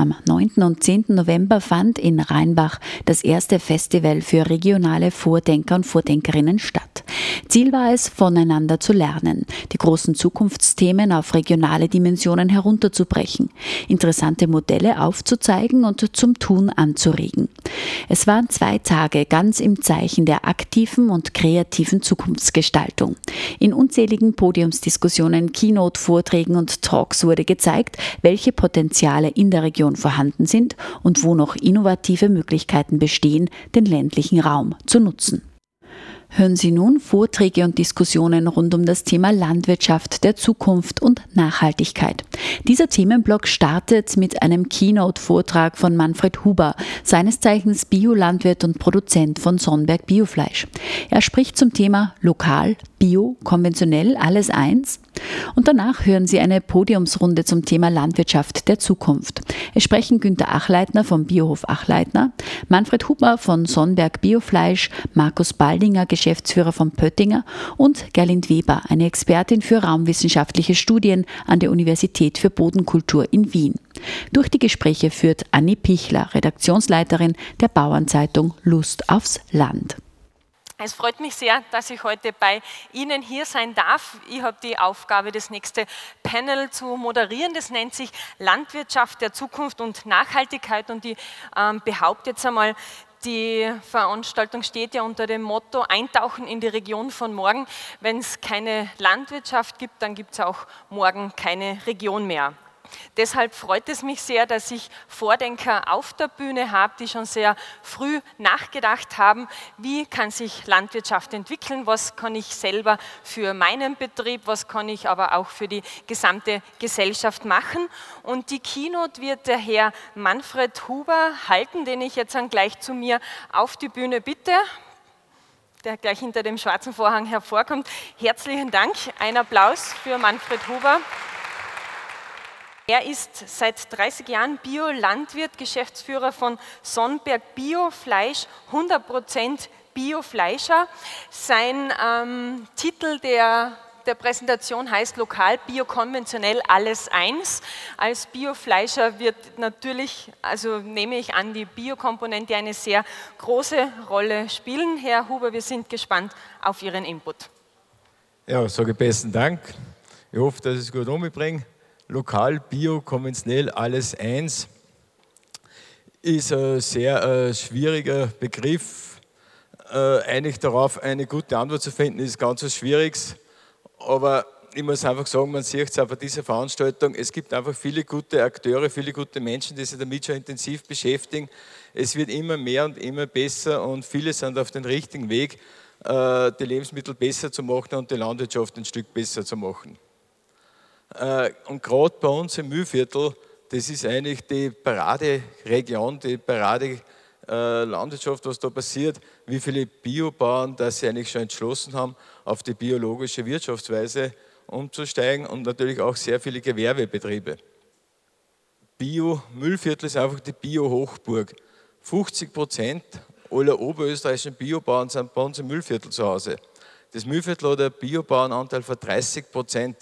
Am 9. und 10. November fand in Rheinbach das erste Festival für regionale Vordenker und Vordenkerinnen statt. Ziel war es, voneinander zu lernen, die großen Zukunftsthemen auf regionale Dimensionen herunterzubrechen, interessante Modelle aufzuzeigen und zum Tun anzuregen. Es waren zwei Tage ganz im Zeichen der aktiven und kreativen Zukunftsgestaltung. In unzähligen Podiumsdiskussionen, Keynote-Vorträgen und Talks wurde gezeigt, welche Potenziale in der Region vorhanden sind und wo noch innovative Möglichkeiten bestehen, den ländlichen Raum zu nutzen. Hören Sie nun Vorträge und Diskussionen rund um das Thema Landwirtschaft der Zukunft und Nachhaltigkeit. Dieser Themenblock startet mit einem Keynote-Vortrag von Manfred Huber, seines Zeichens Biolandwirt und Produzent von Sonnberg Biofleisch. Er spricht zum Thema Lokal, Bio, konventionell, alles eins. Und danach hören Sie eine Podiumsrunde zum Thema Landwirtschaft der Zukunft. Es sprechen Günter Achleitner vom Biohof Achleitner, Manfred Huber von Sonnberg Biofleisch, Markus Baldinger, Geschäftsführer von Pöttinger und Gerlind Weber, eine Expertin für raumwissenschaftliche Studien an der Universität für Bodenkultur in Wien. Durch die Gespräche führt Anni Pichler, Redaktionsleiterin der Bauernzeitung Lust aufs Land. Es freut mich sehr, dass ich heute bei Ihnen hier sein darf. Ich habe die Aufgabe, das nächste Panel zu moderieren. Das nennt sich Landwirtschaft der Zukunft und Nachhaltigkeit. Und ich ähm, behaupte jetzt einmal, die Veranstaltung steht ja unter dem Motto Eintauchen in die Region von morgen. Wenn es keine Landwirtschaft gibt, dann gibt es auch morgen keine Region mehr. Deshalb freut es mich sehr, dass ich Vordenker auf der Bühne habe, die schon sehr früh nachgedacht haben, wie kann sich Landwirtschaft entwickeln, was kann ich selber für meinen Betrieb, was kann ich aber auch für die gesamte Gesellschaft machen. Und die Keynote wird der Herr Manfred Huber halten, den ich jetzt dann gleich zu mir auf die Bühne bitte der gleich hinter dem schwarzen Vorhang hervorkommt. Herzlichen Dank. Ein Applaus für Manfred Huber. Er ist seit 30 Jahren Biolandwirt, Geschäftsführer von Sonnberg Biofleisch, 100% Biofleischer. Sein ähm, Titel der der Präsentation heißt Lokal, Bio, Konventionell, alles eins. Als Biofleischer wird natürlich, also nehme ich an, die Biokomponente eine sehr große Rolle spielen. Herr Huber, wir sind gespannt auf Ihren Input. Ja, sage besten Dank. Ich hoffe, dass ich es gut umbringe lokal, bio, konventionell, alles eins, ist ein sehr äh, schwieriger Begriff. Äh, eigentlich darauf eine gute Antwort zu finden, ist ganz was Schwieriges. Aber ich muss einfach sagen, man sieht es auf dieser Veranstaltung, es gibt einfach viele gute Akteure, viele gute Menschen, die sich damit schon intensiv beschäftigen. Es wird immer mehr und immer besser und viele sind auf dem richtigen Weg, äh, die Lebensmittel besser zu machen und die Landwirtschaft ein Stück besser zu machen. Äh, und gerade bei uns im Mühlviertel, das ist eigentlich die Paraderegion, die Paradelandwirtschaft, was da passiert, wie viele Biobauern, dass sie eigentlich schon entschlossen haben, auf die biologische Wirtschaftsweise umzusteigen und natürlich auch sehr viele Gewerbebetriebe. Bio-Müllviertel ist einfach die Bio-Hochburg. 50 Prozent aller oberösterreichischen Biobauern sind bei uns im Müllviertel zu Hause. Das Müllviertel hat einen Biobauernanteil von 30 Prozent.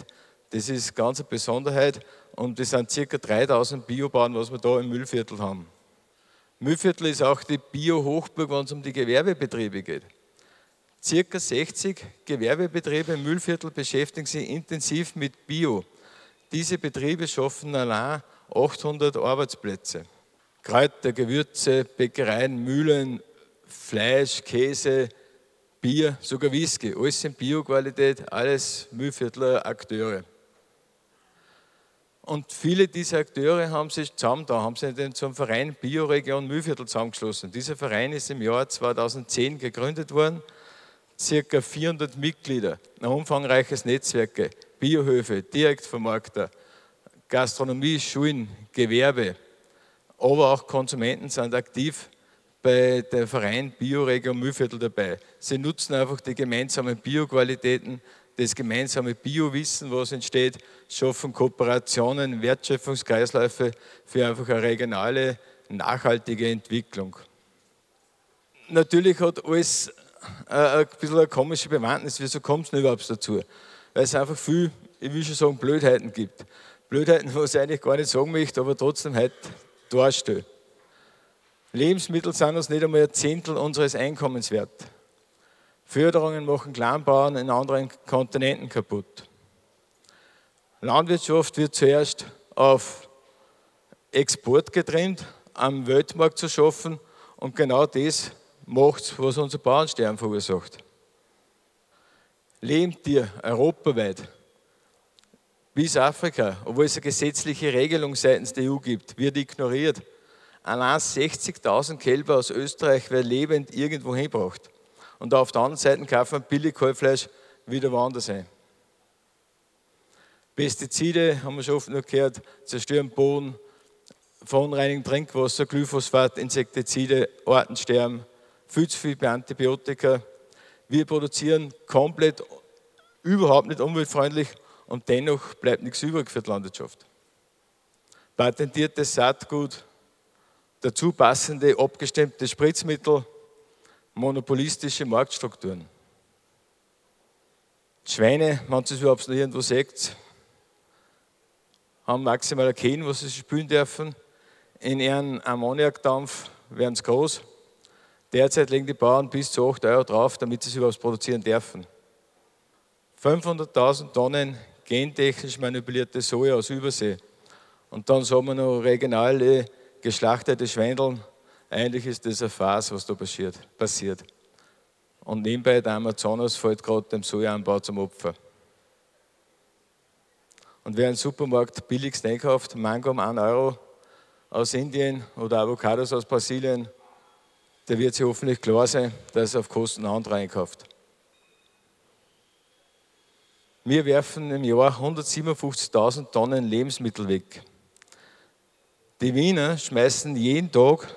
Das ist ganz eine Besonderheit und das sind ca. 3000 Biobauern, was wir da im Müllviertel haben. Müllviertel ist auch die Bio-Hochburg, wenn es um die Gewerbebetriebe geht. Circa 60 Gewerbebetriebe im Müllviertel beschäftigen sich intensiv mit Bio. Diese Betriebe schaffen allein 800 Arbeitsplätze. Kräuter, Gewürze, Bäckereien, Mühlen, Fleisch, Käse, Bier, sogar Whisky, alles in Bioqualität, alles Müllviertler Akteure. Und viele dieser Akteure haben sich zusammen da, haben sich dann zum Verein Bioregion Mühlviertel zusammengeschlossen. Dieser Verein ist im Jahr 2010 gegründet worden, circa 400 Mitglieder, ein umfangreiches Netzwerk, Biohöfe, Direktvermarkter, Gastronomie, Schulen, Gewerbe, aber auch Konsumenten sind aktiv bei der Verein Bioregion Mühlviertel dabei. Sie nutzen einfach die gemeinsamen Bioqualitäten, das gemeinsame Biowissen, was entsteht, schaffen Kooperationen, Wertschöpfungskreisläufe für einfach eine regionale, nachhaltige Entwicklung. Natürlich hat alles ein bisschen eine komische Bewandtnis. Wieso kommt es denn überhaupt dazu? Weil es einfach viel, ich will schon sagen, Blödheiten gibt. Blödheiten, was ich eigentlich gar nicht sagen möchte, aber trotzdem heute darstelle. Lebensmittel sind uns nicht einmal ein Zehntel unseres Einkommens wert. Förderungen machen Kleinbauern in anderen Kontinenten kaputt. Landwirtschaft wird zuerst auf Export getrennt, am Weltmarkt zu schaffen und genau das macht, was unser Bauernsterben verursacht. Lebendtier europaweit bis Afrika, obwohl es eine gesetzliche Regelung seitens der EU gibt, wird ignoriert. Allein 60.000 Kälber aus Österreich werden lebend irgendwo hingebracht. Und auf der anderen Seite kaufen wir billig Kalbfleisch wieder woanders ein. Pestizide, haben wir schon oft noch gehört, zerstören Boden, verunreinigen Trinkwasser, Glyphosat, Insektizide, Artensterben, viel zu viel Antibiotika. Wir produzieren komplett überhaupt nicht umweltfreundlich und dennoch bleibt nichts übrig für die Landwirtschaft. Patentiertes Saatgut, dazu passende abgestemmte Spritzmittel, monopolistische Marktstrukturen. Die Schweine, wenn sie es überhaupt noch irgendwo seht, haben maximal ein Kehn, was sie spülen dürfen. In ihren Ammoniakdampf werden sie groß. Derzeit legen die Bauern bis zu 8 Euro drauf, damit sie es überhaupt produzieren dürfen. 500.000 Tonnen gentechnisch manipulierte Soja aus Übersee. Und dann sagen wir noch regionale geschlachtete Schweindeln. Eigentlich ist das eine Phase, was da passiert. passiert. Und nebenbei der Amazonas fällt gerade dem Sojaanbau zum Opfer. Und wer im Supermarkt billigst einkauft, Mango um 1 Euro aus Indien oder Avocados aus Brasilien, der wird sich hoffentlich klar sein, dass er auf Kosten anderer einkauft. Wir werfen im Jahr 157.000 Tonnen Lebensmittel weg. Die Wiener schmeißen jeden Tag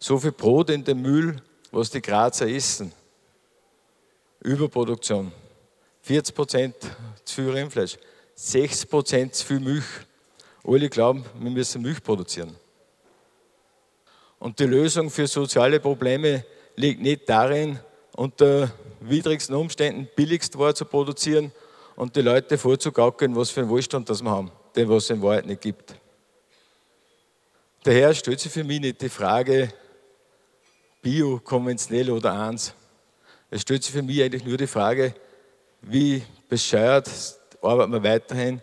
so viel Brot in den Müll, was die Grazer essen. Überproduktion. 40 Prozent zu viel Rindfleisch, 6 Prozent zu viel Milch. Alle glauben, wir müssen Milch produzieren. Und die Lösung für soziale Probleme liegt nicht darin, unter widrigsten Umständen billigst Ware zu produzieren und die Leute vorzugaukeln, was für einen Wohlstand das wir haben, den was es in Wahrheit nicht gibt. Daher stellt sich für mich nicht die Frage, bio, konventionell oder eins. Es stellt sich für mich eigentlich nur die Frage, wie bescheuert arbeiten wir weiterhin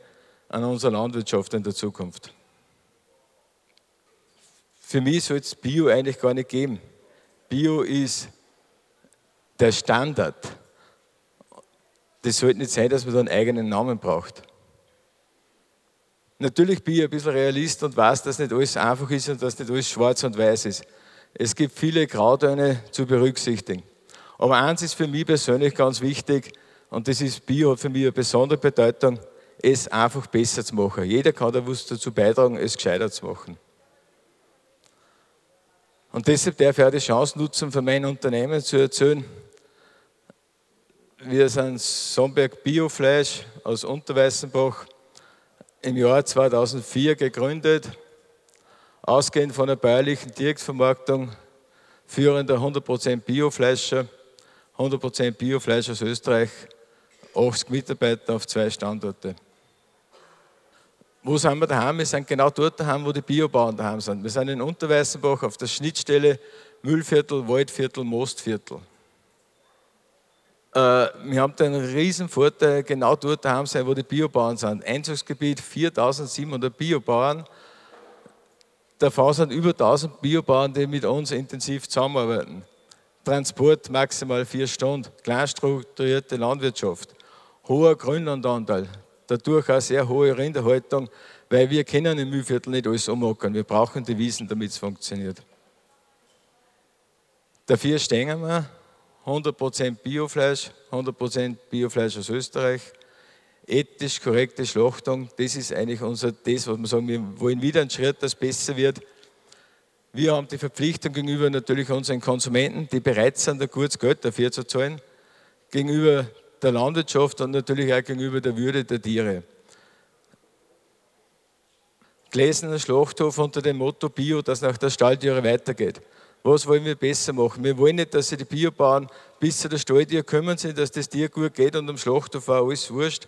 an unserer Landwirtschaft in der Zukunft. Für mich soll es Bio eigentlich gar nicht geben. Bio ist der Standard. Das sollte nicht sein, dass man da einen eigenen Namen braucht. Natürlich bin ich ein bisschen Realist und weiß, dass nicht alles einfach ist und dass nicht alles schwarz und weiß ist. Es gibt viele Grautöne zu berücksichtigen. Aber eins ist für mich persönlich ganz wichtig und das ist Bio hat für mich eine besondere Bedeutung, es einfach besser zu machen. Jeder kann da was dazu beitragen, es gescheiter zu machen. Und deshalb darf ich auch die Chance nutzen, von meinem Unternehmen zu erzählen. Wir sind Somberg Biofleisch aus Unterweißenbach im Jahr 2004 gegründet, ausgehend von der bäuerlichen Direktvermarktung, führender 100% Biofleischer, 100% Biofleisch aus Österreich, 80 Mitarbeiter auf zwei Standorte. Wo sind wir daheim? Wir sind genau dort daheim, wo die Biobauern daheim sind. Wir sind in Unterweißenbach auf der Schnittstelle Müllviertel, Waldviertel, Mostviertel. Äh, wir haben den riesen Vorteil, genau dort daheim sein, wo die Biobauern sind. Einzugsgebiet 4700 Biobauern. Davon sind über 1000 Biobauern, die mit uns intensiv zusammenarbeiten. Transport maximal vier Stunden, kleinstrukturierte Landwirtschaft, hoher Grünlandanteil, dadurch auch sehr hohe Rinderhaltung, weil wir können im Mühlviertel nicht alles umackern. Wir brauchen die Wiesen, damit es funktioniert. Dafür stehen wir 100% Biofleisch, 100% Biofleisch aus Österreich, ethisch korrekte Schlachtung, das ist eigentlich unser, das, was wir sagen, wir wollen wieder einen Schritt, dass es besser wird. Wir haben die Verpflichtung gegenüber natürlich unseren Konsumenten, die bereit sind, ein gutes Geld dafür zu zahlen, gegenüber der Landwirtschaft und natürlich auch gegenüber der Würde der Tiere. Gläserner Schlachthof unter dem Motto Bio, dass nach der Stalltiere weitergeht. Was wollen wir besser machen? Wir wollen nicht, dass sich die Biobauern bis zu der Stalltier kümmern sind, dass das Tier gut geht und am Schlachthof war alles wurscht.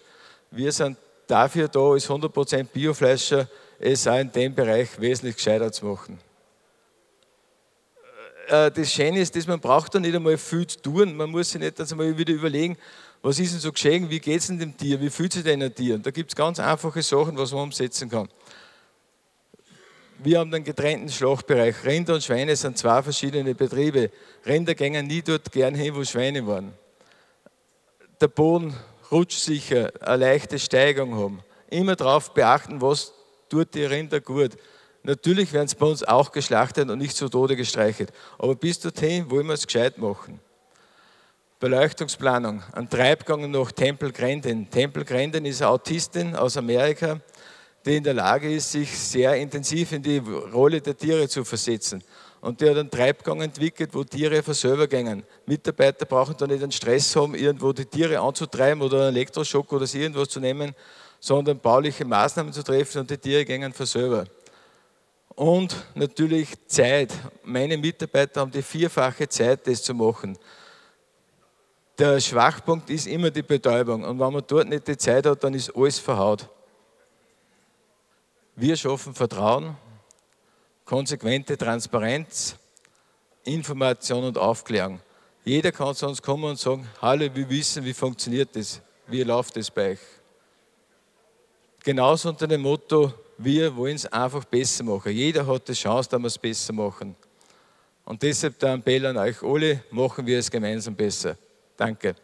Wir sind dafür da, als 100% Biofleischer es auch in dem Bereich wesentlich gescheiter zu machen. Äh, das Schöne ist, dass man braucht da nicht einmal viel zu tun. Man muss sich nicht einmal wieder überlegen, was ist denn so geschehen, wie geht es denn dem Tier, wie fühlt sich denn ein Tier? Und da gibt es ganz einfache Sachen, was man umsetzen kann. Wir haben einen getrennten Schlachtbereich. Rinder und Schweine sind zwei verschiedene Betriebe. Rinder gehen nie dort gern hin, wo Schweine waren. Der Boden rutschsicher, eine leichte Steigung haben. Immer darauf beachten, was tut die Rinder gut. Natürlich werden sie bei uns auch geschlachtet und nicht zu Tode gestreichelt. Aber bis dorthin wollen wir es gescheit machen. Beleuchtungsplanung. Ein Treibgang nach Temple Grandin. Temple Grandin ist eine Autistin aus Amerika, die in der Lage ist, sich sehr intensiv in die Rolle der Tiere zu versetzen. Und die hat einen Treibgang entwickelt, wo Tiere von selber gehen. Mitarbeiter brauchen da nicht einen Stress haben, irgendwo die Tiere anzutreiben oder einen Elektroschock oder irgendwas zu nehmen, sondern bauliche Maßnahmen zu treffen und die Tiere gehen von selber. Und natürlich Zeit. Meine Mitarbeiter haben die vierfache Zeit, das zu machen. Der Schwachpunkt ist immer die Betäubung. Und wenn man dort nicht die Zeit hat, dann ist alles verhaut. Wir schaffen Vertrauen, konsequente Transparenz, Information und Aufklärung. Jeder kann zu uns kommen und sagen, hallo, wir wissen, wie funktioniert das, wie läuft das bei euch. Genauso unter dem Motto, wir wollen es einfach besser machen. Jeder hat die Chance, dass wir es besser machen. Und deshalb der Appell an euch alle, machen wir es gemeinsam besser. Danke.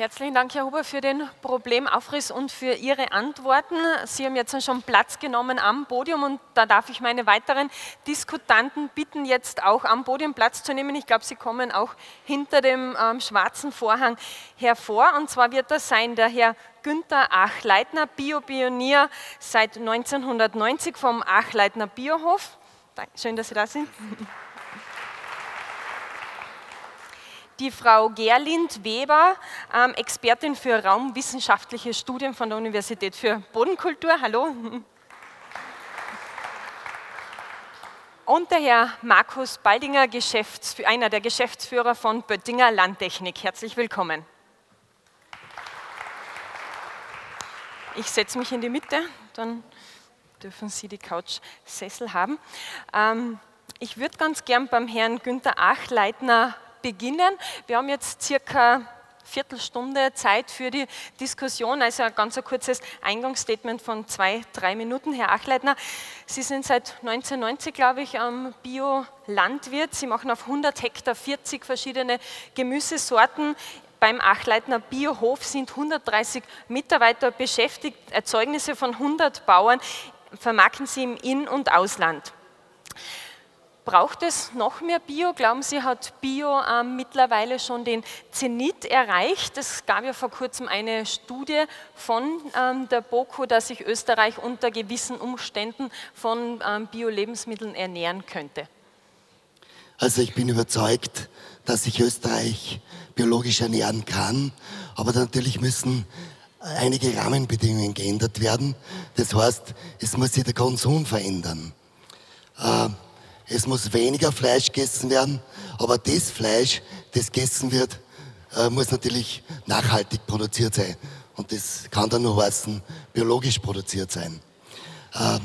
Herzlichen Dank, Herr Huber, für den Problemaufriss und für Ihre Antworten. Sie haben jetzt schon Platz genommen am Podium und da darf ich meine weiteren Diskutanten bitten, jetzt auch am Podium Platz zu nehmen. Ich glaube, Sie kommen auch hinter dem ähm, schwarzen Vorhang hervor. Und zwar wird das sein der Herr Günther Achleitner, Biopionier seit 1990 vom Achleitner Biohof. Schön, dass Sie da sind. Die Frau Gerlind Weber, ähm, Expertin für raumwissenschaftliche Studien von der Universität für Bodenkultur. Hallo. Und der Herr Markus Baldinger, einer der Geschäftsführer von Böttinger Landtechnik. Herzlich willkommen. Ich setze mich in die Mitte, dann dürfen Sie die Couchsessel haben. Ähm, ich würde ganz gern beim Herrn Günther Achleitner beginnen. Wir haben jetzt circa Viertelstunde Zeit für die Diskussion, also ein ganz kurzes Eingangsstatement von zwei, drei Minuten. Herr Achleitner, Sie sind seit 1990, glaube ich, am Bio-Landwirt. Sie machen auf 100 Hektar 40 verschiedene Gemüsesorten. Beim Achleitner Biohof sind 130 Mitarbeiter beschäftigt, Erzeugnisse von 100 Bauern vermarkten sie im In- und Ausland. Braucht es noch mehr Bio? Glauben Sie, hat Bio ähm, mittlerweile schon den Zenit erreicht? Es gab ja vor kurzem eine Studie von ähm, der BOKU, dass sich Österreich unter gewissen Umständen von ähm, Bio-Lebensmitteln ernähren könnte. Also ich bin überzeugt, dass sich Österreich biologisch ernähren kann, aber natürlich müssen einige Rahmenbedingungen geändert werden. Das heißt, es muss sich der Konsum verändern. Äh, es muss weniger Fleisch gegessen werden, aber das Fleisch, das gegessen wird, äh, muss natürlich nachhaltig produziert sein. Und das kann dann nur heißen, biologisch produziert sein. Äh,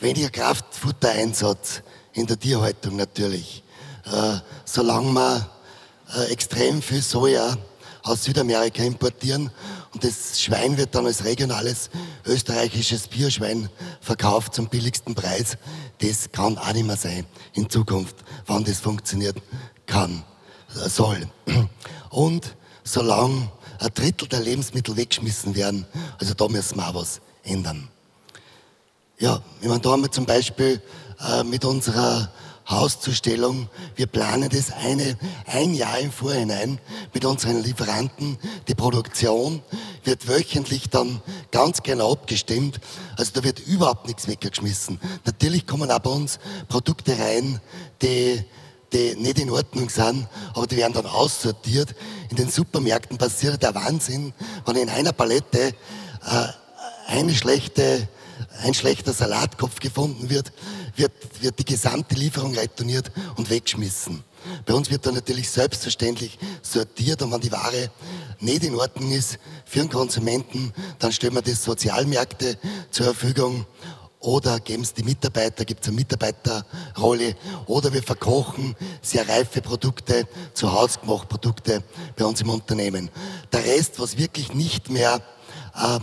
weniger Kraftfuttereinsatz in der Tierhaltung natürlich. Äh, solange wir äh, extrem viel Soja aus Südamerika importieren und das Schwein wird dann als regionales österreichisches Bierschwein verkauft zum billigsten Preis. Das kann auch nicht mehr sein in Zukunft, wann das funktionieren kann, soll. Und solange ein Drittel der Lebensmittel weggeschmissen werden, also da müssen wir auch was ändern. Ja, ich meine, da haben wir zum Beispiel äh, mit unserer Hauszustellung. Wir planen das eine, ein Jahr im Vorhinein mit unseren Lieferanten. Die Produktion wird wöchentlich dann ganz genau abgestimmt. Also da wird überhaupt nichts weggeschmissen. Natürlich kommen auch bei uns Produkte rein, die die nicht in Ordnung sind, aber die werden dann aussortiert. In den Supermärkten passiert der Wahnsinn, wenn in einer Palette äh, eine schlechte, ein schlechter Salatkopf gefunden wird, wird, wird die gesamte Lieferung retourniert und weggeschmissen. Bei uns wird dann natürlich selbstverständlich sortiert und wenn die Ware nicht in Ordnung ist für den Konsumenten, dann stellen wir das Sozialmärkte zur Verfügung oder geben es die Mitarbeiter, gibt es eine Mitarbeiterrolle oder wir verkochen sehr reife Produkte, zu Hause gemachte Produkte bei uns im Unternehmen. Der Rest, was wirklich nicht mehr äh,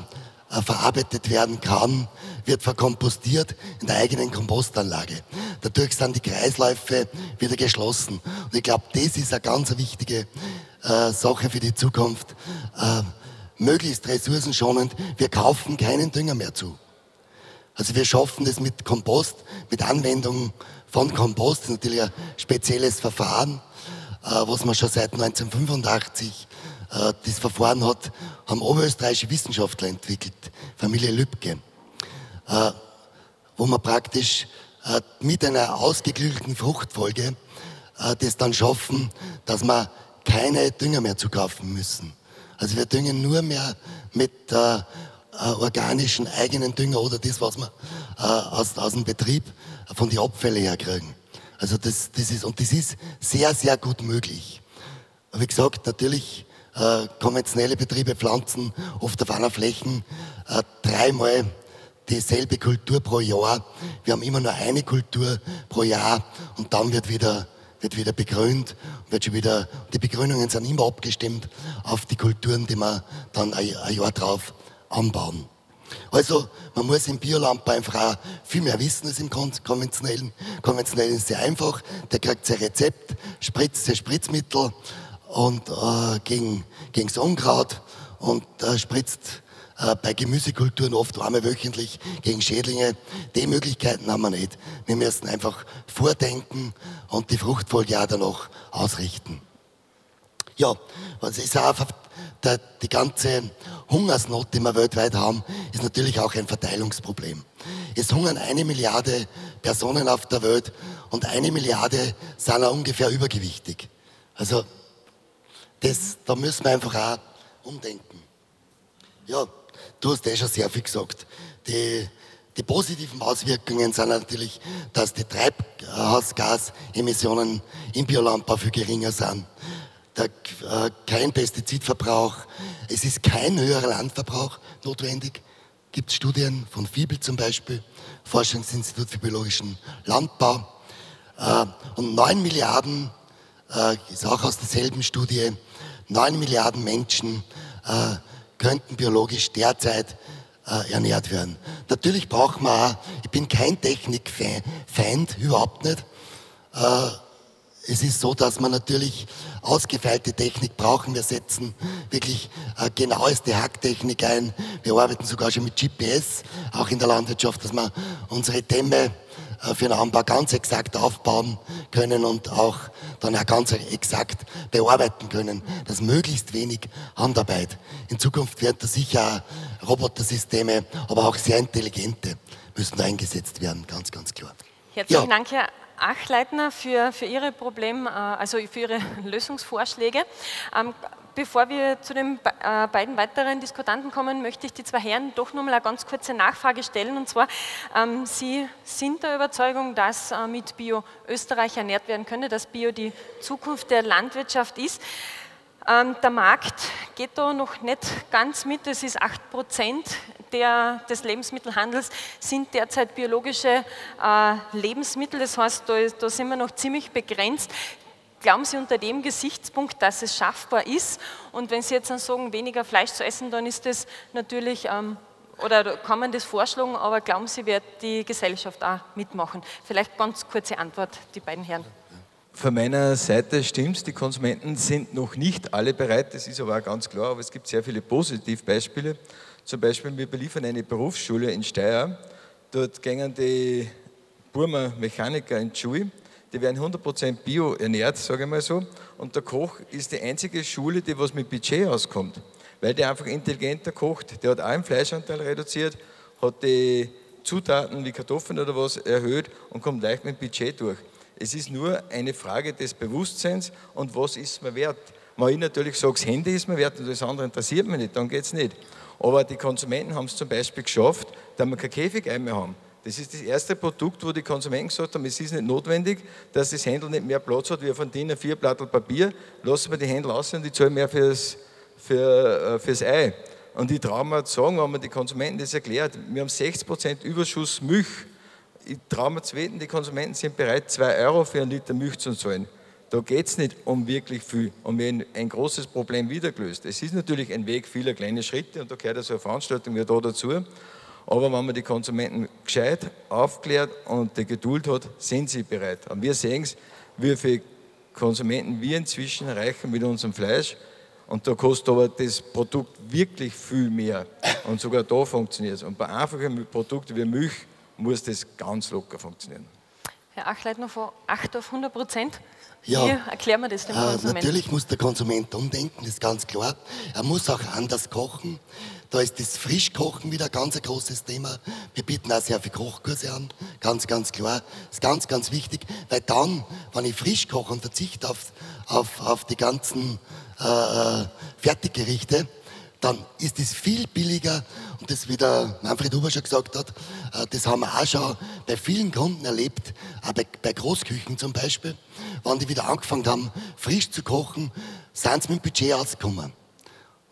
äh, verarbeitet werden kann, wird verkompostiert in der eigenen Kompostanlage. Dadurch sind die Kreisläufe wieder geschlossen. Und ich glaube, das ist eine ganz wichtige äh, Sache für die Zukunft. Äh, möglichst ressourcenschonend. Wir kaufen keinen Dünger mehr zu. Also wir schaffen das mit Kompost, mit Anwendung von Kompost, das ist natürlich ein spezielles Verfahren, äh, was man schon seit 1985 äh, das Verfahren hat, haben oberösterreichische Wissenschaftler entwickelt, Familie Lübcke, wo man praktisch mit einer ausgeklügelten Fruchtfolge das dann schaffen, dass wir keine Dünger mehr zu kaufen müssen. Also wir düngen nur mehr mit äh, organischen eigenen Dünger oder das, was wir äh, aus, aus dem Betrieb von den Abfällen herkriegen. Also das, das ist, und das ist sehr, sehr gut möglich. Wie gesagt, natürlich äh, konventionelle Betriebe pflanzen oft auf einer Fläche äh, dreimal dieselbe Kultur pro Jahr. Wir haben immer nur eine Kultur pro Jahr und dann wird wieder, wird wieder begrünt. Wird schon wieder, die Begrünungen sind immer abgestimmt auf die Kulturen, die man dann ein, Jahr drauf anbauen. Also, man muss im Biolandbau einfach auch viel mehr wissen als im konventionellen. Konventionell ist sehr einfach. Der kriegt sein Rezept, spritzt sein Spritzmittel und, äh, gegen, gegen das Unkraut und äh, spritzt äh, bei Gemüsekulturen oft einmal wöchentlich gegen Schädlinge. Die Möglichkeiten haben wir nicht. Wir müssen einfach vordenken und die Fruchtfolge auch danach ausrichten. Ja, was ist auch die ganze Hungersnot, die wir weltweit haben, ist natürlich auch ein Verteilungsproblem. Es hungern eine Milliarde Personen auf der Welt und eine Milliarde sind auch ungefähr übergewichtig. Also das, da müssen wir einfach auch umdenken. Ja, du hast eh schon sehr viel gesagt. Die, die positiven Auswirkungen sind natürlich, dass die Treibhausgasemissionen im Biolandbau viel geringer sind der, äh, kein Pestizidverbrauch, es ist kein höherer Landverbrauch notwendig. Gibt Studien von FIBEL zum Beispiel, Forschungsinstitut für biologischen Landbau. Äh, und 9 Milliarden, äh, ist auch aus derselben Studie, 9 Milliarden Menschen äh, könnten biologisch derzeit äh, ernährt werden. Natürlich braucht man auch, ich bin kein Technikfeind, überhaupt nicht. Äh, es ist so, dass man natürlich ausgefeilte Technik brauchen. Wir setzen wirklich äh, genaueste Hacktechnik ein. Wir arbeiten sogar schon mit GPS, auch in der Landwirtschaft, dass wir unsere Dämme für den Anbau ganz exakt aufbauen können und auch dann auch ganz exakt bearbeiten können, dass möglichst wenig Handarbeit. In Zukunft werden da sicher Robotersysteme, aber auch sehr intelligente müssen eingesetzt werden, ganz, ganz klar. Herzlichen ja. Dank, Herr Achleitner für, für Ihre Problem, äh, also für Ihre Lösungsvorschläge. Bevor wir zu den äh, beiden weiteren Diskutanten kommen, möchte ich die zwei Herren doch noch mal eine ganz kurze Nachfrage stellen. Und zwar, ähm, Sie sind der Überzeugung, dass äh, mit Bio Österreich ernährt werden könnte, dass Bio die Zukunft der Landwirtschaft ist. Ähm, der Markt geht da noch nicht ganz mit. Es ist 8 Prozent des Lebensmittelhandels sind derzeit biologische äh, Lebensmittel. Das heißt, da sind wir noch ziemlich begrenzt. Glauben Sie unter dem Gesichtspunkt, dass es schaffbar ist? Und wenn Sie jetzt dann sagen, weniger Fleisch zu essen, dann ist das natürlich, ähm, oder kann man das vorschlagen, aber glauben Sie, wird die Gesellschaft auch mitmachen? Vielleicht ganz kurze Antwort, die beiden Herren. Von meiner Seite stimmt es, die Konsumenten sind noch nicht alle bereit, das ist aber auch ganz klar, aber es gibt sehr viele Positivbeispiele. Zum Beispiel, wir beliefern eine Berufsschule in Steyr. Dort gehen die Burmer Mechaniker in die Schule. Die werden 100% bio ernährt, sage ich mal so. Und der Koch ist die einzige Schule, die was mit Budget auskommt. Weil der einfach intelligenter kocht. Der hat auch einen Fleischanteil reduziert, hat die Zutaten wie Kartoffeln oder was erhöht und kommt leicht mit Budget durch. Es ist nur eine Frage des Bewusstseins und was ist mir wert. Wenn ich natürlich sage, das Handy ist mir wert und das andere interessiert mich nicht, dann geht es nicht. Aber die Konsumenten haben es zum Beispiel geschafft, dass wir kein Käfig mehr haben. Das ist das erste Produkt, wo die Konsumenten gesagt haben, es ist nicht notwendig, dass das Händel nicht mehr Platz hat wie auf einem DIN A4 Blatt Papier. Lassen wir die Händel aus und die zahlen mehr fürs, für, äh, fürs Ei. Und ich traue mir zu sagen, wenn man die Konsumenten das erklärt, wir haben 60% Überschuss Milch. Ich traue mir zu wetten, die Konsumenten sind bereit, 2 Euro für einen Liter Milch zu zahlen. Da geht es nicht um wirklich viel. Und wir haben ein großes Problem wieder gelöst. Es ist natürlich ein Weg vieler kleiner Schritte und da gehört also eine Veranstaltung wie da dazu. Aber wenn man die Konsumenten gescheit aufklärt und die Geduld hat, sind sie bereit. Und wir sehen es, wie viele Konsumenten wir inzwischen erreichen mit unserem Fleisch. Und da kostet aber das Produkt wirklich viel mehr. Und sogar da funktioniert es. Und bei einfachen Produkten wie Milch muss das ganz locker funktionieren. Herr Achleitner, von 8 auf 100 Prozent. Ja, Wie erklären wir das dem äh, Konsumenten? natürlich muss der Konsument umdenken, das ist ganz klar. Er muss auch anders kochen. Da ist das Frischkochen wieder ein ganz großes Thema. Wir bieten auch sehr viele Kochkurse an, ganz, ganz klar. Das ist ganz, ganz wichtig, weil dann, wenn ich frisch koche und verzichte auf, auf, auf die ganzen äh, äh Fertiggerichte, dann ist es viel billiger und das, wie der Manfred Huber schon gesagt hat, äh, das haben wir auch schon bei vielen Kunden erlebt, auch bei, bei Großküchen zum Beispiel, wenn die wieder angefangen haben, frisch zu kochen, sind sie mit dem Budget ausgekommen.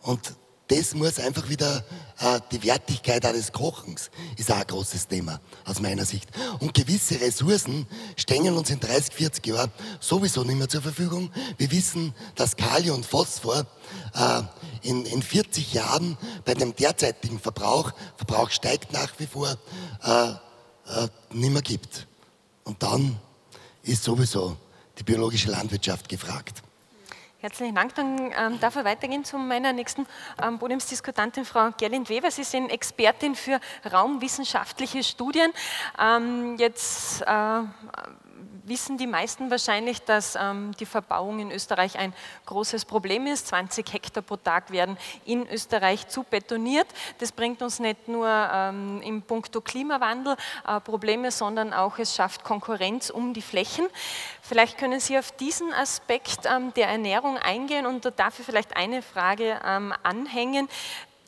Und das muss einfach wieder, äh, die Wertigkeit eines Kochens ist auch ein großes Thema aus meiner Sicht. Und gewisse Ressourcen stehen uns in 30, 40 Jahren sowieso nicht mehr zur Verfügung. Wir wissen, dass Kalium und Phosphor äh, in, in 40 Jahren bei dem derzeitigen Verbrauch, Verbrauch steigt nach wie vor, äh, äh, nicht mehr gibt. Und dann ist sowieso die biologische Landwirtschaft gefragt. Herzlichen Dank. Dann ähm, darf ich weitergehen zu meiner nächsten ähm, Podiumsdiskutantin, Frau Gerlind-Weber. Sie sind Expertin für raumwissenschaftliche Studien. Ähm, jetzt äh, wissen die meisten wahrscheinlich, dass ähm, die Verbauung in Österreich ein großes Problem ist. 20 Hektar pro Tag werden in Österreich zu betoniert. Das bringt uns nicht nur ähm, im Punkto Klimawandel äh, Probleme, sondern auch es schafft Konkurrenz um die Flächen. Vielleicht können Sie auf diesen Aspekt ähm, der Ernährung eingehen und da darf ich vielleicht eine Frage ähm, anhängen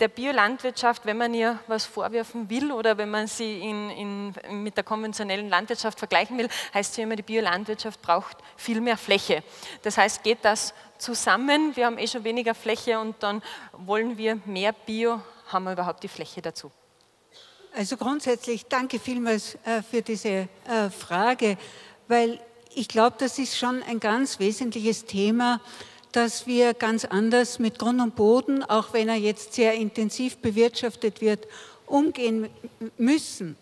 der Biolandwirtschaft, wenn man ihr was vorwerfen will oder wenn man sie in, in, mit der konventionellen Landwirtschaft vergleichen will, heißt sie immer, die Biolandwirtschaft braucht viel mehr Fläche. Das heißt, geht das zusammen? Wir haben eh schon weniger Fläche und dann wollen wir mehr Bio. Haben wir überhaupt die Fläche dazu? Also grundsätzlich danke vielmals äh, für diese äh, Frage, weil ich glaube, das ist schon ein ganz wesentliches Thema dass wir ganz anders mit Grund und Boden, auch wenn er jetzt sehr intensiv bewirtschaftet wird, umgehen müssen.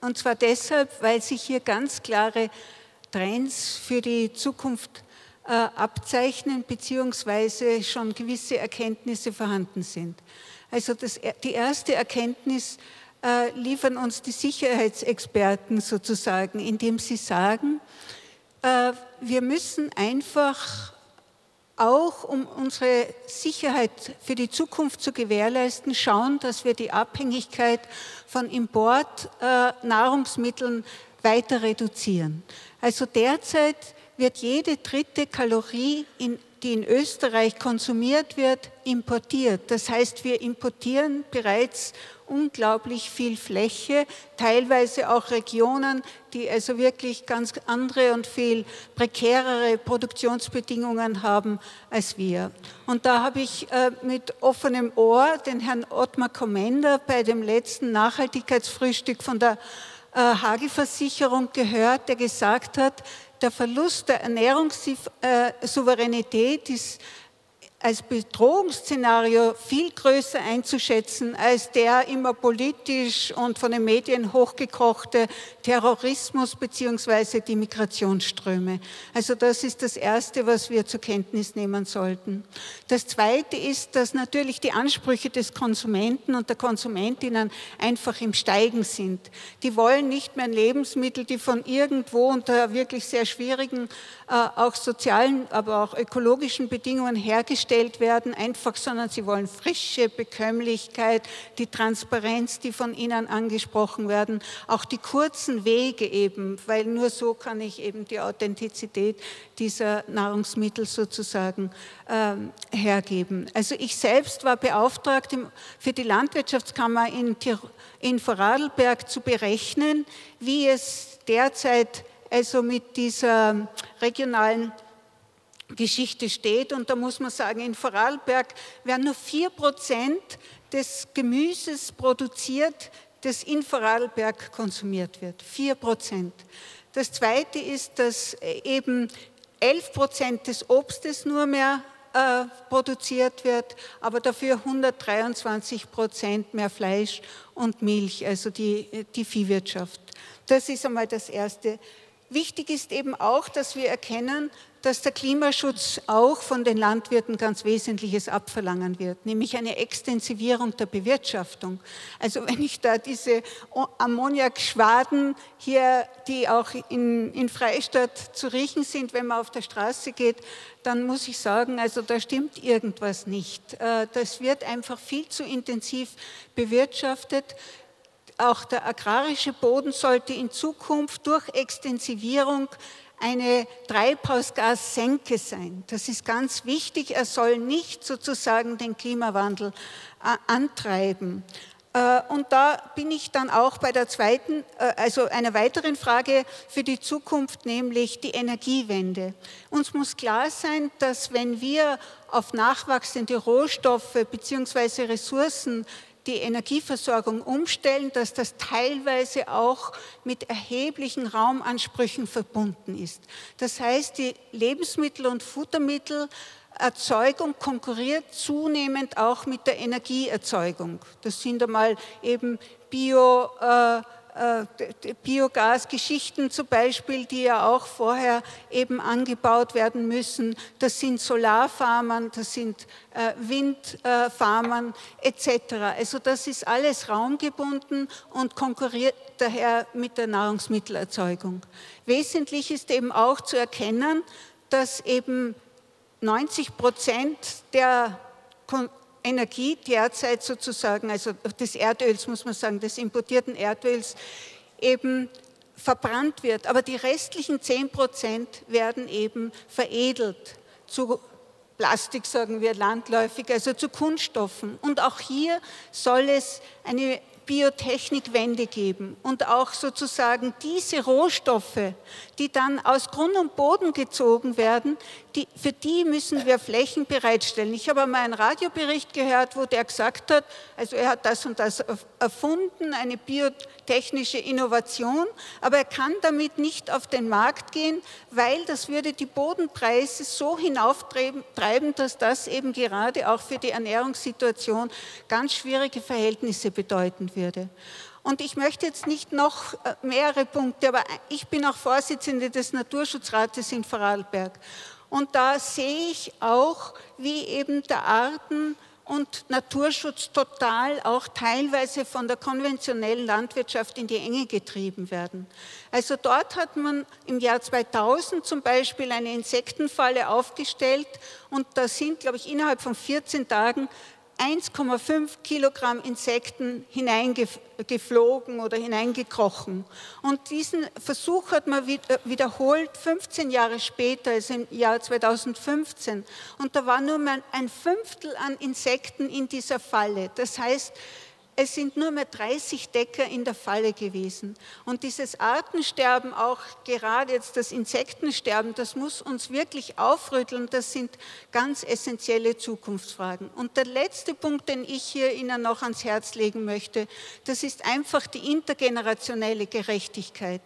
Und zwar deshalb, weil sich hier ganz klare Trends für die Zukunft äh, abzeichnen, beziehungsweise schon gewisse Erkenntnisse vorhanden sind. Also das, die erste Erkenntnis äh, liefern uns die Sicherheitsexperten sozusagen, indem sie sagen, äh, wir müssen einfach auch um unsere Sicherheit für die Zukunft zu gewährleisten, schauen, dass wir die Abhängigkeit von Importnahrungsmitteln äh, weiter reduzieren. Also derzeit wird jede dritte Kalorie, in, die in Österreich konsumiert wird, importiert. Das heißt, wir importieren bereits unglaublich viel Fläche, teilweise auch Regionen, die also wirklich ganz andere und viel prekärere Produktionsbedingungen haben als wir. Und da habe ich äh, mit offenem Ohr den Herrn Ottmar Kommender bei dem letzten Nachhaltigkeitsfrühstück von der äh, Hagelversicherung gehört, der gesagt hat, der Verlust der Ernährungssouveränität ist als Bedrohungsszenario viel größer einzuschätzen als der immer politisch und von den Medien hochgekochte Terrorismus beziehungsweise die Migrationsströme. Also das ist das Erste, was wir zur Kenntnis nehmen sollten. Das Zweite ist, dass natürlich die Ansprüche des Konsumenten und der Konsumentinnen einfach im Steigen sind. Die wollen nicht mehr Lebensmittel, die von irgendwo unter wirklich sehr schwierigen, äh, auch sozialen, aber auch ökologischen Bedingungen hergestellt hergestellt werden, einfach, sondern sie wollen Frische, Bekömmlichkeit, die Transparenz, die von Ihnen angesprochen werden, auch die kurzen Wege eben, weil nur so kann ich eben die Authentizität dieser Nahrungsmittel sozusagen ähm, hergeben. Also ich selbst war beauftragt, für die Landwirtschaftskammer in, in Vorarlberg zu berechnen, wie es derzeit also mit dieser regionalen Geschichte steht. Und da muss man sagen, in Vorarlberg werden nur 4% des Gemüses produziert, das in Vorarlberg konsumiert wird. 4%. Das Zweite ist, dass eben 11% des Obstes nur mehr äh, produziert wird, aber dafür 123% mehr Fleisch und Milch, also die, die Viehwirtschaft. Das ist einmal das Erste. Wichtig ist eben auch, dass wir erkennen, dass der Klimaschutz auch von den Landwirten ganz Wesentliches abverlangen wird, nämlich eine Extensivierung der Bewirtschaftung. Also wenn ich da diese Ammoniakschwaden hier, die auch in, in Freistadt zu riechen sind, wenn man auf der Straße geht, dann muss ich sagen, also da stimmt irgendwas nicht. Äh, das wird einfach viel zu intensiv bewirtschaftet. Auch der agrarische Boden sollte in Zukunft durch Extensivierung eine Treibhausgassenke sein. Das ist ganz wichtig. Er soll nicht sozusagen den Klimawandel äh, antreiben. Äh, und da bin ich dann auch bei der zweiten, äh, also einer weiteren Frage für die Zukunft, nämlich die Energiewende. Uns muss klar sein, dass wenn wir auf nachwachsende Rohstoffe bzw. Ressourcen die Energieversorgung umstellen, dass das teilweise auch mit erheblichen Raumansprüchen verbunden ist. Das heißt, die Lebensmittel- und Futtermittelerzeugung konkurriert zunehmend auch mit der Energieerzeugung. Das sind einmal eben Bio- äh, Biogasgeschichten zum Beispiel, die ja auch vorher eben angebaut werden müssen. Das sind Solarfarmen, das sind äh, Windfarmen etc. Also das ist alles raumgebunden und konkurriert daher mit der Nahrungsmittelerzeugung. Wesentlich ist eben auch zu erkennen, dass eben 90 Prozent der Energie derzeit sozusagen, also des Erdöls muss man sagen, des importierten Erdöls eben verbrannt wird. Aber die restlichen 10 Prozent werden eben veredelt zu Plastik, sagen wir landläufig, also zu Kunststoffen. Und auch hier soll es eine Biotechnikwende geben und auch sozusagen diese Rohstoffe, die dann aus Grund und Boden gezogen werden, die, für die müssen wir Flächen bereitstellen. Ich habe einmal einen Radiobericht gehört, wo der gesagt hat, also er hat das und das erfunden, eine biotechnische Innovation, aber er kann damit nicht auf den Markt gehen, weil das würde die Bodenpreise so hinauftreiben, dass das eben gerade auch für die Ernährungssituation ganz schwierige Verhältnisse bedeuten würde. Und ich möchte jetzt nicht noch äh, mehrere Punkte, aber ich bin auch Vorsitzende des Naturschutzrates in Vorarlberg. Und da sehe ich auch, wie eben der Arten- und Naturschutz total auch teilweise von der konventionellen Landwirtschaft in die Enge getrieben werden. Also dort hat man im Jahr 2000 zum Beispiel eine Insektenfalle aufgestellt und da sind, glaube ich, innerhalb von 14 Tagen 1,5 Kilogramm Insekten hineingeflogen oder hineingekrochen. Und diesen Versuch hat man äh, wiederholt 15 Jahre später, also im Jahr 2015. Und da war nur mal ein Fünftel an Insekten in dieser Falle. Das heißt, es sind nur mehr 30 Decker in der Falle gewesen. Und dieses Artensterben, auch gerade jetzt das Insektensterben, das muss uns wirklich aufrütteln. Das sind ganz essentielle Zukunftsfragen. Und der letzte Punkt, den ich hier Ihnen noch ans Herz legen möchte, das ist einfach die intergenerationelle Gerechtigkeit.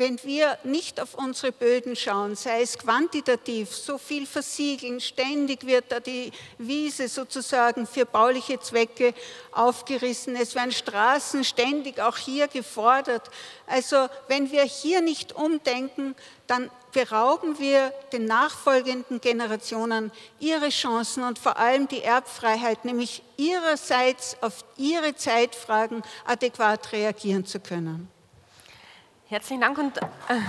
Wenn wir nicht auf unsere Böden schauen, sei es quantitativ, so viel versiegeln, ständig wird da die Wiese sozusagen für bauliche Zwecke aufgerissen, es werden Straßen ständig auch hier gefordert. Also wenn wir hier nicht umdenken, dann berauben wir den nachfolgenden Generationen ihre Chancen und vor allem die Erbfreiheit, nämlich ihrerseits auf ihre Zeitfragen adäquat reagieren zu können. Herzlichen Dank und. Äh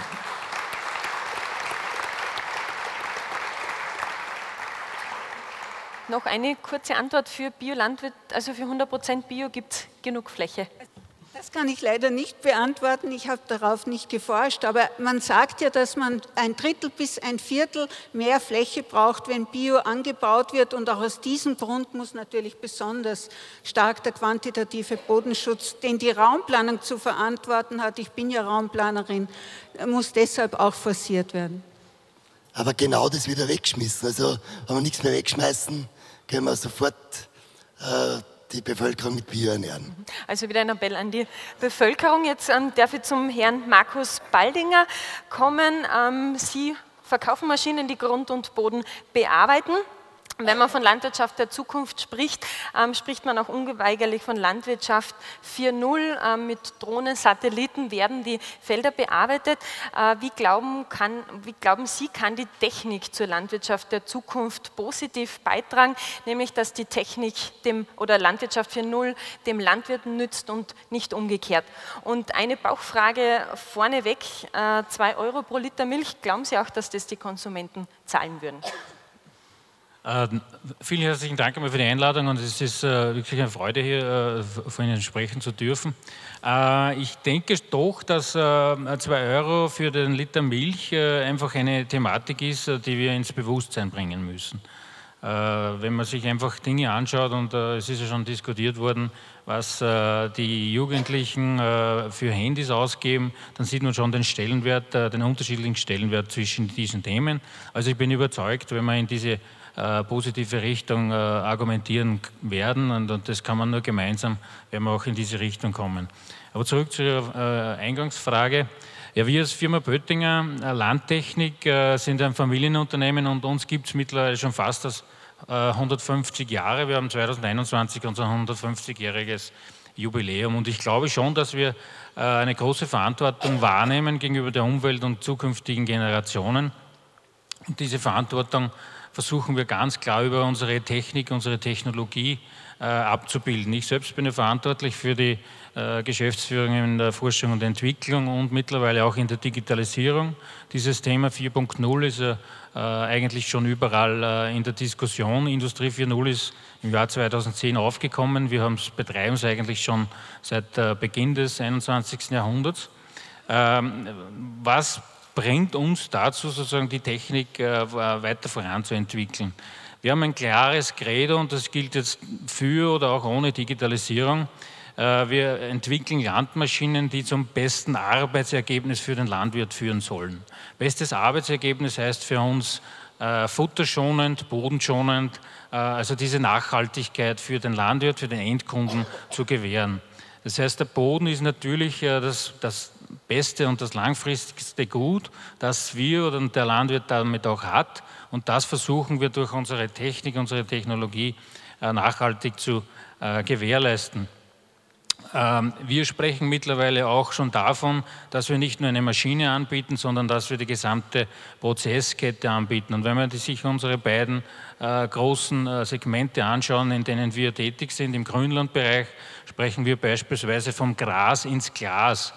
noch eine kurze Antwort für Biolandwirt, also für 100% Bio gibt es genug Fläche. Das kann ich leider nicht beantworten. Ich habe darauf nicht geforscht. Aber man sagt ja, dass man ein Drittel bis ein Viertel mehr Fläche braucht, wenn Bio angebaut wird. Und auch aus diesem Grund muss natürlich besonders stark der quantitative Bodenschutz, den die Raumplanung zu verantworten hat, ich bin ja Raumplanerin, muss deshalb auch forciert werden. Aber genau das wieder weggeschmissen. Also, wenn wir nichts mehr wegschmeißen, können wir sofort äh, die Bevölkerung mit Bier ernähren. Also wieder ein Appell an die Bevölkerung. Jetzt ähm, darf ich zum Herrn Markus Baldinger kommen. Ähm, Sie verkaufen Maschinen, die Grund und Boden bearbeiten. Wenn man von Landwirtschaft der Zukunft spricht, ähm, spricht man auch unweigerlich von Landwirtschaft 4.0. Ähm, mit Drohnen, Satelliten werden die Felder bearbeitet. Äh, wie, glauben kann, wie glauben Sie, kann die Technik zur Landwirtschaft der Zukunft positiv beitragen, nämlich dass die Technik dem, oder Landwirtschaft 4.0 dem Landwirt nützt und nicht umgekehrt? Und eine Bauchfrage vorneweg, 2 äh, Euro pro Liter Milch, glauben Sie auch, dass das die Konsumenten zahlen würden? Äh, vielen herzlichen Dank einmal für die Einladung und es ist äh, wirklich eine Freude, hier äh, von Ihnen sprechen zu dürfen. Äh, ich denke doch, dass 2 äh, Euro für den Liter Milch einfach eine Thematik ist, die wir ins Bewusstsein bringen müssen. wenn man sich einfach Dinge anschaut, und es ist ja schon diskutiert worden, was die Jugendlichen für Handys ausgeben, dann sieht man schon den Stellenwert, den unterschiedlichen Stellenwert zwischen diesen Themen. Also ich bin überzeugt, wenn man in diese äh, positive Richtung äh, argumentieren werden und, das kann man nur gemeinsam, werden wir auch in diese Richtung kommen. Aber zurück zur äh, Eingangsfrage. Ja, wir als Firma Böttinger Landtechnik sind ein Familienunternehmen und uns gibt es mittlerweile schon fast das 150 Jahre. Wir haben 2021 unser 150-jähriges Jubiläum und ich glaube schon, dass wir eine große Verantwortung wahrnehmen gegenüber der Umwelt und zukünftigen Generationen. Und diese Verantwortung versuchen wir ganz klar über unsere Technik, unsere Technologie äh, abzubilden. Ich selbst bin ja verantwortlich für die äh, Geschäftsführung in der Forschung und Entwicklung und mittlerweile auch in der Digitalisierung. Dieses Thema 4.0 ist ja äh, eigentlich schon überall äh, in der Diskussion. Industrie 4.0 ist im Jahr 2010 aufgekommen. Wir betreiben es eigentlich schon seit äh, Beginn des 21. Jahrhunderts. Ähm, was bringt uns dazu, sozusagen die Technik äh, weiter voranzuentwickeln. Wir haben ein klares Credo und das gilt jetzt für oder auch ohne Digitalisierung. Äh, wir entwickeln Landmaschinen, die zum besten Arbeitsergebnis für den Landwirt führen sollen. Bestes Arbeitsergebnis heißt für uns äh, futterschonend, bodenschonend, also diese Nachhaltigkeit für den Landwirt, für den Endkunden zu gewähren. Das heißt, der Boden ist natürlich das, das beste und das langfristigste Gut, das wir oder der Landwirt damit auch hat. Und das versuchen wir durch unsere Technik, unsere Technologie äh, nachhaltig zu äh, gewährleisten. Ähm, wir sprechen mittlerweile auch schon davon, dass wir nicht nur eine Maschine anbieten, sondern dass wir die gesamte Prozesskette anbieten. Und wenn wir sich unsere beiden äh, großen Segmente anschauen, in denen wir tätig sind, im Grünlandbereich, sprechen wir beispielsweise vom Gras ins Glas.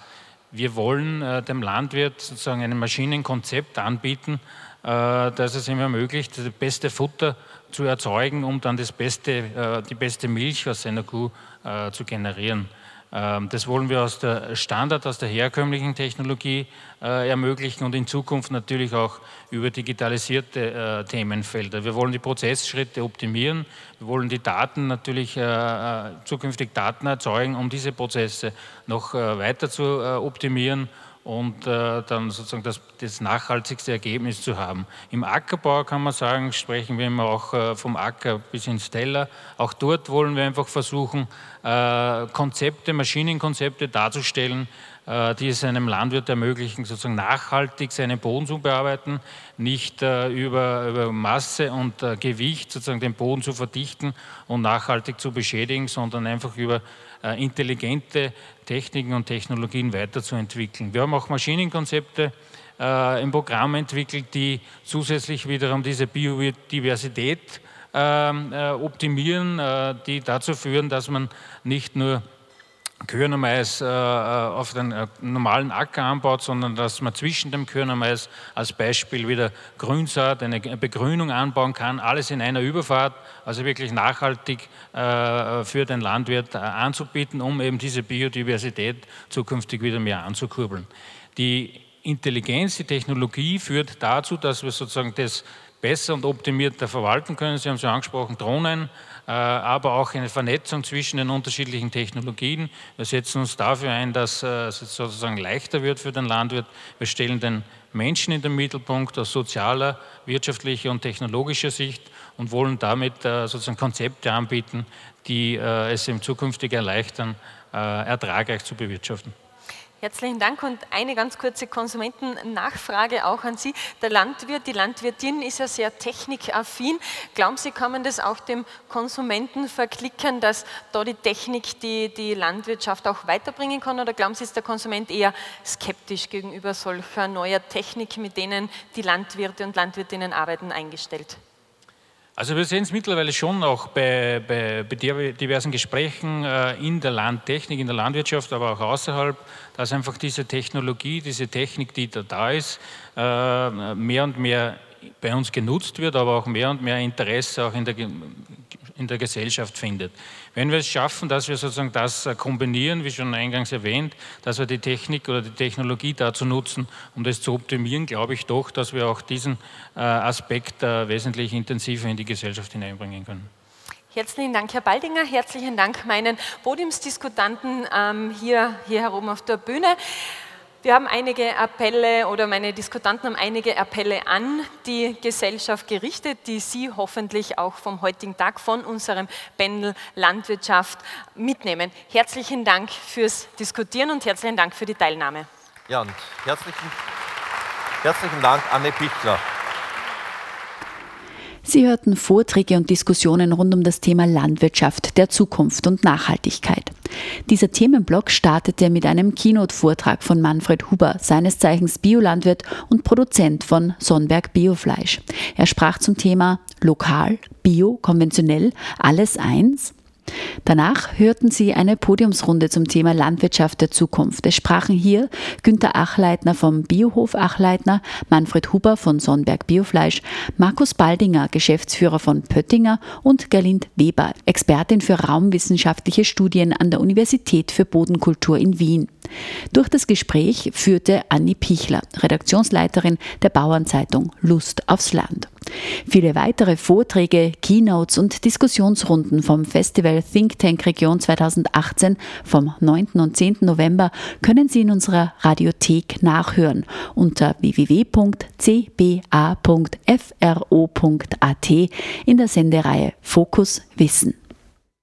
Wir wollen äh, dem Landwirt sozusagen ein Maschinenkonzept anbieten, äh, das es ihm ermöglicht, das beste Futter zu erzeugen, um dann das beste, äh, die beste Milch aus seiner Kuh äh, zu generieren. Ähm, das wollen wir aus der Standard, aus der herkömmlichen Technologie äh, ermöglichen und in Zukunft natürlich auch über digitalisierte äh, Themenfelder. Wir wollen die Prozessschritte optimieren, wir wollen die Daten natürlich äh, zukünftig Daten erzeugen, um diese Prozesse noch weiter zu optimieren und äh, dann sozusagen das, das, nachhaltigste Ergebnis zu haben. Im Ackerbau kann man sagen, sprechen wir immer auch äh, vom Acker bis ins Teller. Auch dort wollen wir einfach versuchen, äh, Konzepte, Maschinenkonzepte darzustellen, die es einem Landwirt ermöglichen, sozusagen nachhaltig seinen Boden zu bearbeiten, nicht äh, über, über Masse und äh, Gewicht sozusagen den Boden zu verdichten und nachhaltig zu beschädigen, sondern einfach über intelligente Techniken und Technologien weiterzuentwickeln. Wir haben auch Maschinenkonzepte im Programm entwickelt, die zusätzlich wiederum diese Biodiversität ähm, optimieren, die dazu führen, dass man nicht nur Körnermais äh, auf den äh, normalen Acker anbaut, sondern dass man zwischen dem Körnermais als Beispiel wieder Grünsaat, eine Begrünung anbauen kann, alles in einer Überfahrt, also wirklich nachhaltig äh, für den Landwirt anzubieten, um eben diese Biodiversität zukünftig wieder mehr anzukurbeln. Die Intelligenz, die Technologie führt dazu, dass wir sozusagen das besser und optimierter verwalten können. Sie haben es ja angesprochen, Drohnen, äh, aber auch eine Vernetzung zwischen den unterschiedlichen Technologien. Wir setzen uns dafür ein, dass äh, es sozusagen leichter wird für den Landwirt. Wir stellen den Menschen in den Mittelpunkt aus sozialer, wirtschaftlicher und technologischer Sicht und wollen damit äh, sozusagen Konzepte anbieten, die es ihm zukünftig erleichtern, ertragreich zu bewirtschaften. Herzlichen Dank und eine ganz kurze Konsumentennachfrage auch an Sie. Der Landwirt, die Landwirtin ist ja sehr technikaffin. Glauben Sie, kann man das auch dem Konsumenten verklickern, dass da die Technik die, die Landwirtschaft auch weiterbringen kann? Oder glauben Sie, ist der Konsument eher skeptisch gegenüber solcher neuer Technik, mit denen die Landwirte und Landwirtinnen arbeiten, eingestellt? Also wir sehen es mittlerweile schon auch bei, bei, bei diversen Gesprächen äh, in der Landtechnik, in der Landwirtschaft, aber auch außerhalb, dass einfach diese Technologie, diese Technik, die da, da ist, äh, mehr und mehr bei uns genutzt wird, aber auch mehr und mehr Interesse auch in der, in der Gesellschaft findet. Wenn wir es schaffen, dass wir sozusagen das äh, kombinieren, wie schon eingangs erwähnt, dass wir die Technik oder die Technologie dazu nutzen, um das zu optimieren, glaube ich doch, dass wir auch diesen äh, Aspekt äh, wesentlich intensiver in die Gesellschaft hineinbringen können. Herzlichen Dank, Herr Baldinger. Herzlichen Dank meinen Podiumsdiskutanten ähm, hier, hier herum auf der Bühne. Wir haben einige Appelle oder meine Diskutanten haben einige Appelle an die Gesellschaft gerichtet, die Sie hoffentlich auch vom heutigen Tag von unserem Panel Landwirtschaft mitnehmen. Herzlichen Dank fürs Diskutieren und herzlichen Dank für die Teilnahme. Ja, und herzlichen, herzlichen Dank, Anne Pichler. Sie hörten Vorträge und Diskussionen rund um das Thema Landwirtschaft der Zukunft und Nachhaltigkeit. Dieser Themenblock startete mit einem Keynote-Vortrag von Manfred Huber, seines Zeichens Biolandwirt und Produzent von Sonnberg Biofleisch. Er sprach zum Thema Lokal, Bio, konventionell, alles eins Danach hörten Sie eine Podiumsrunde zum Thema Landwirtschaft der Zukunft. Es sprachen hier Günter Achleitner vom Biohof Achleitner, Manfred Huber von Sonnberg Biofleisch, Markus Baldinger, Geschäftsführer von Pöttinger und Gerlind Weber, Expertin für raumwissenschaftliche Studien an der Universität für Bodenkultur in Wien. Durch das Gespräch führte Anni Pichler, Redaktionsleiterin der Bauernzeitung Lust aufs Land. Viele weitere Vorträge, Keynotes und Diskussionsrunden vom Festival Think Tank Region 2018 vom 9. und 10. November können Sie in unserer Radiothek nachhören unter www.cba.fro.at in der Sendereihe Fokus Wissen.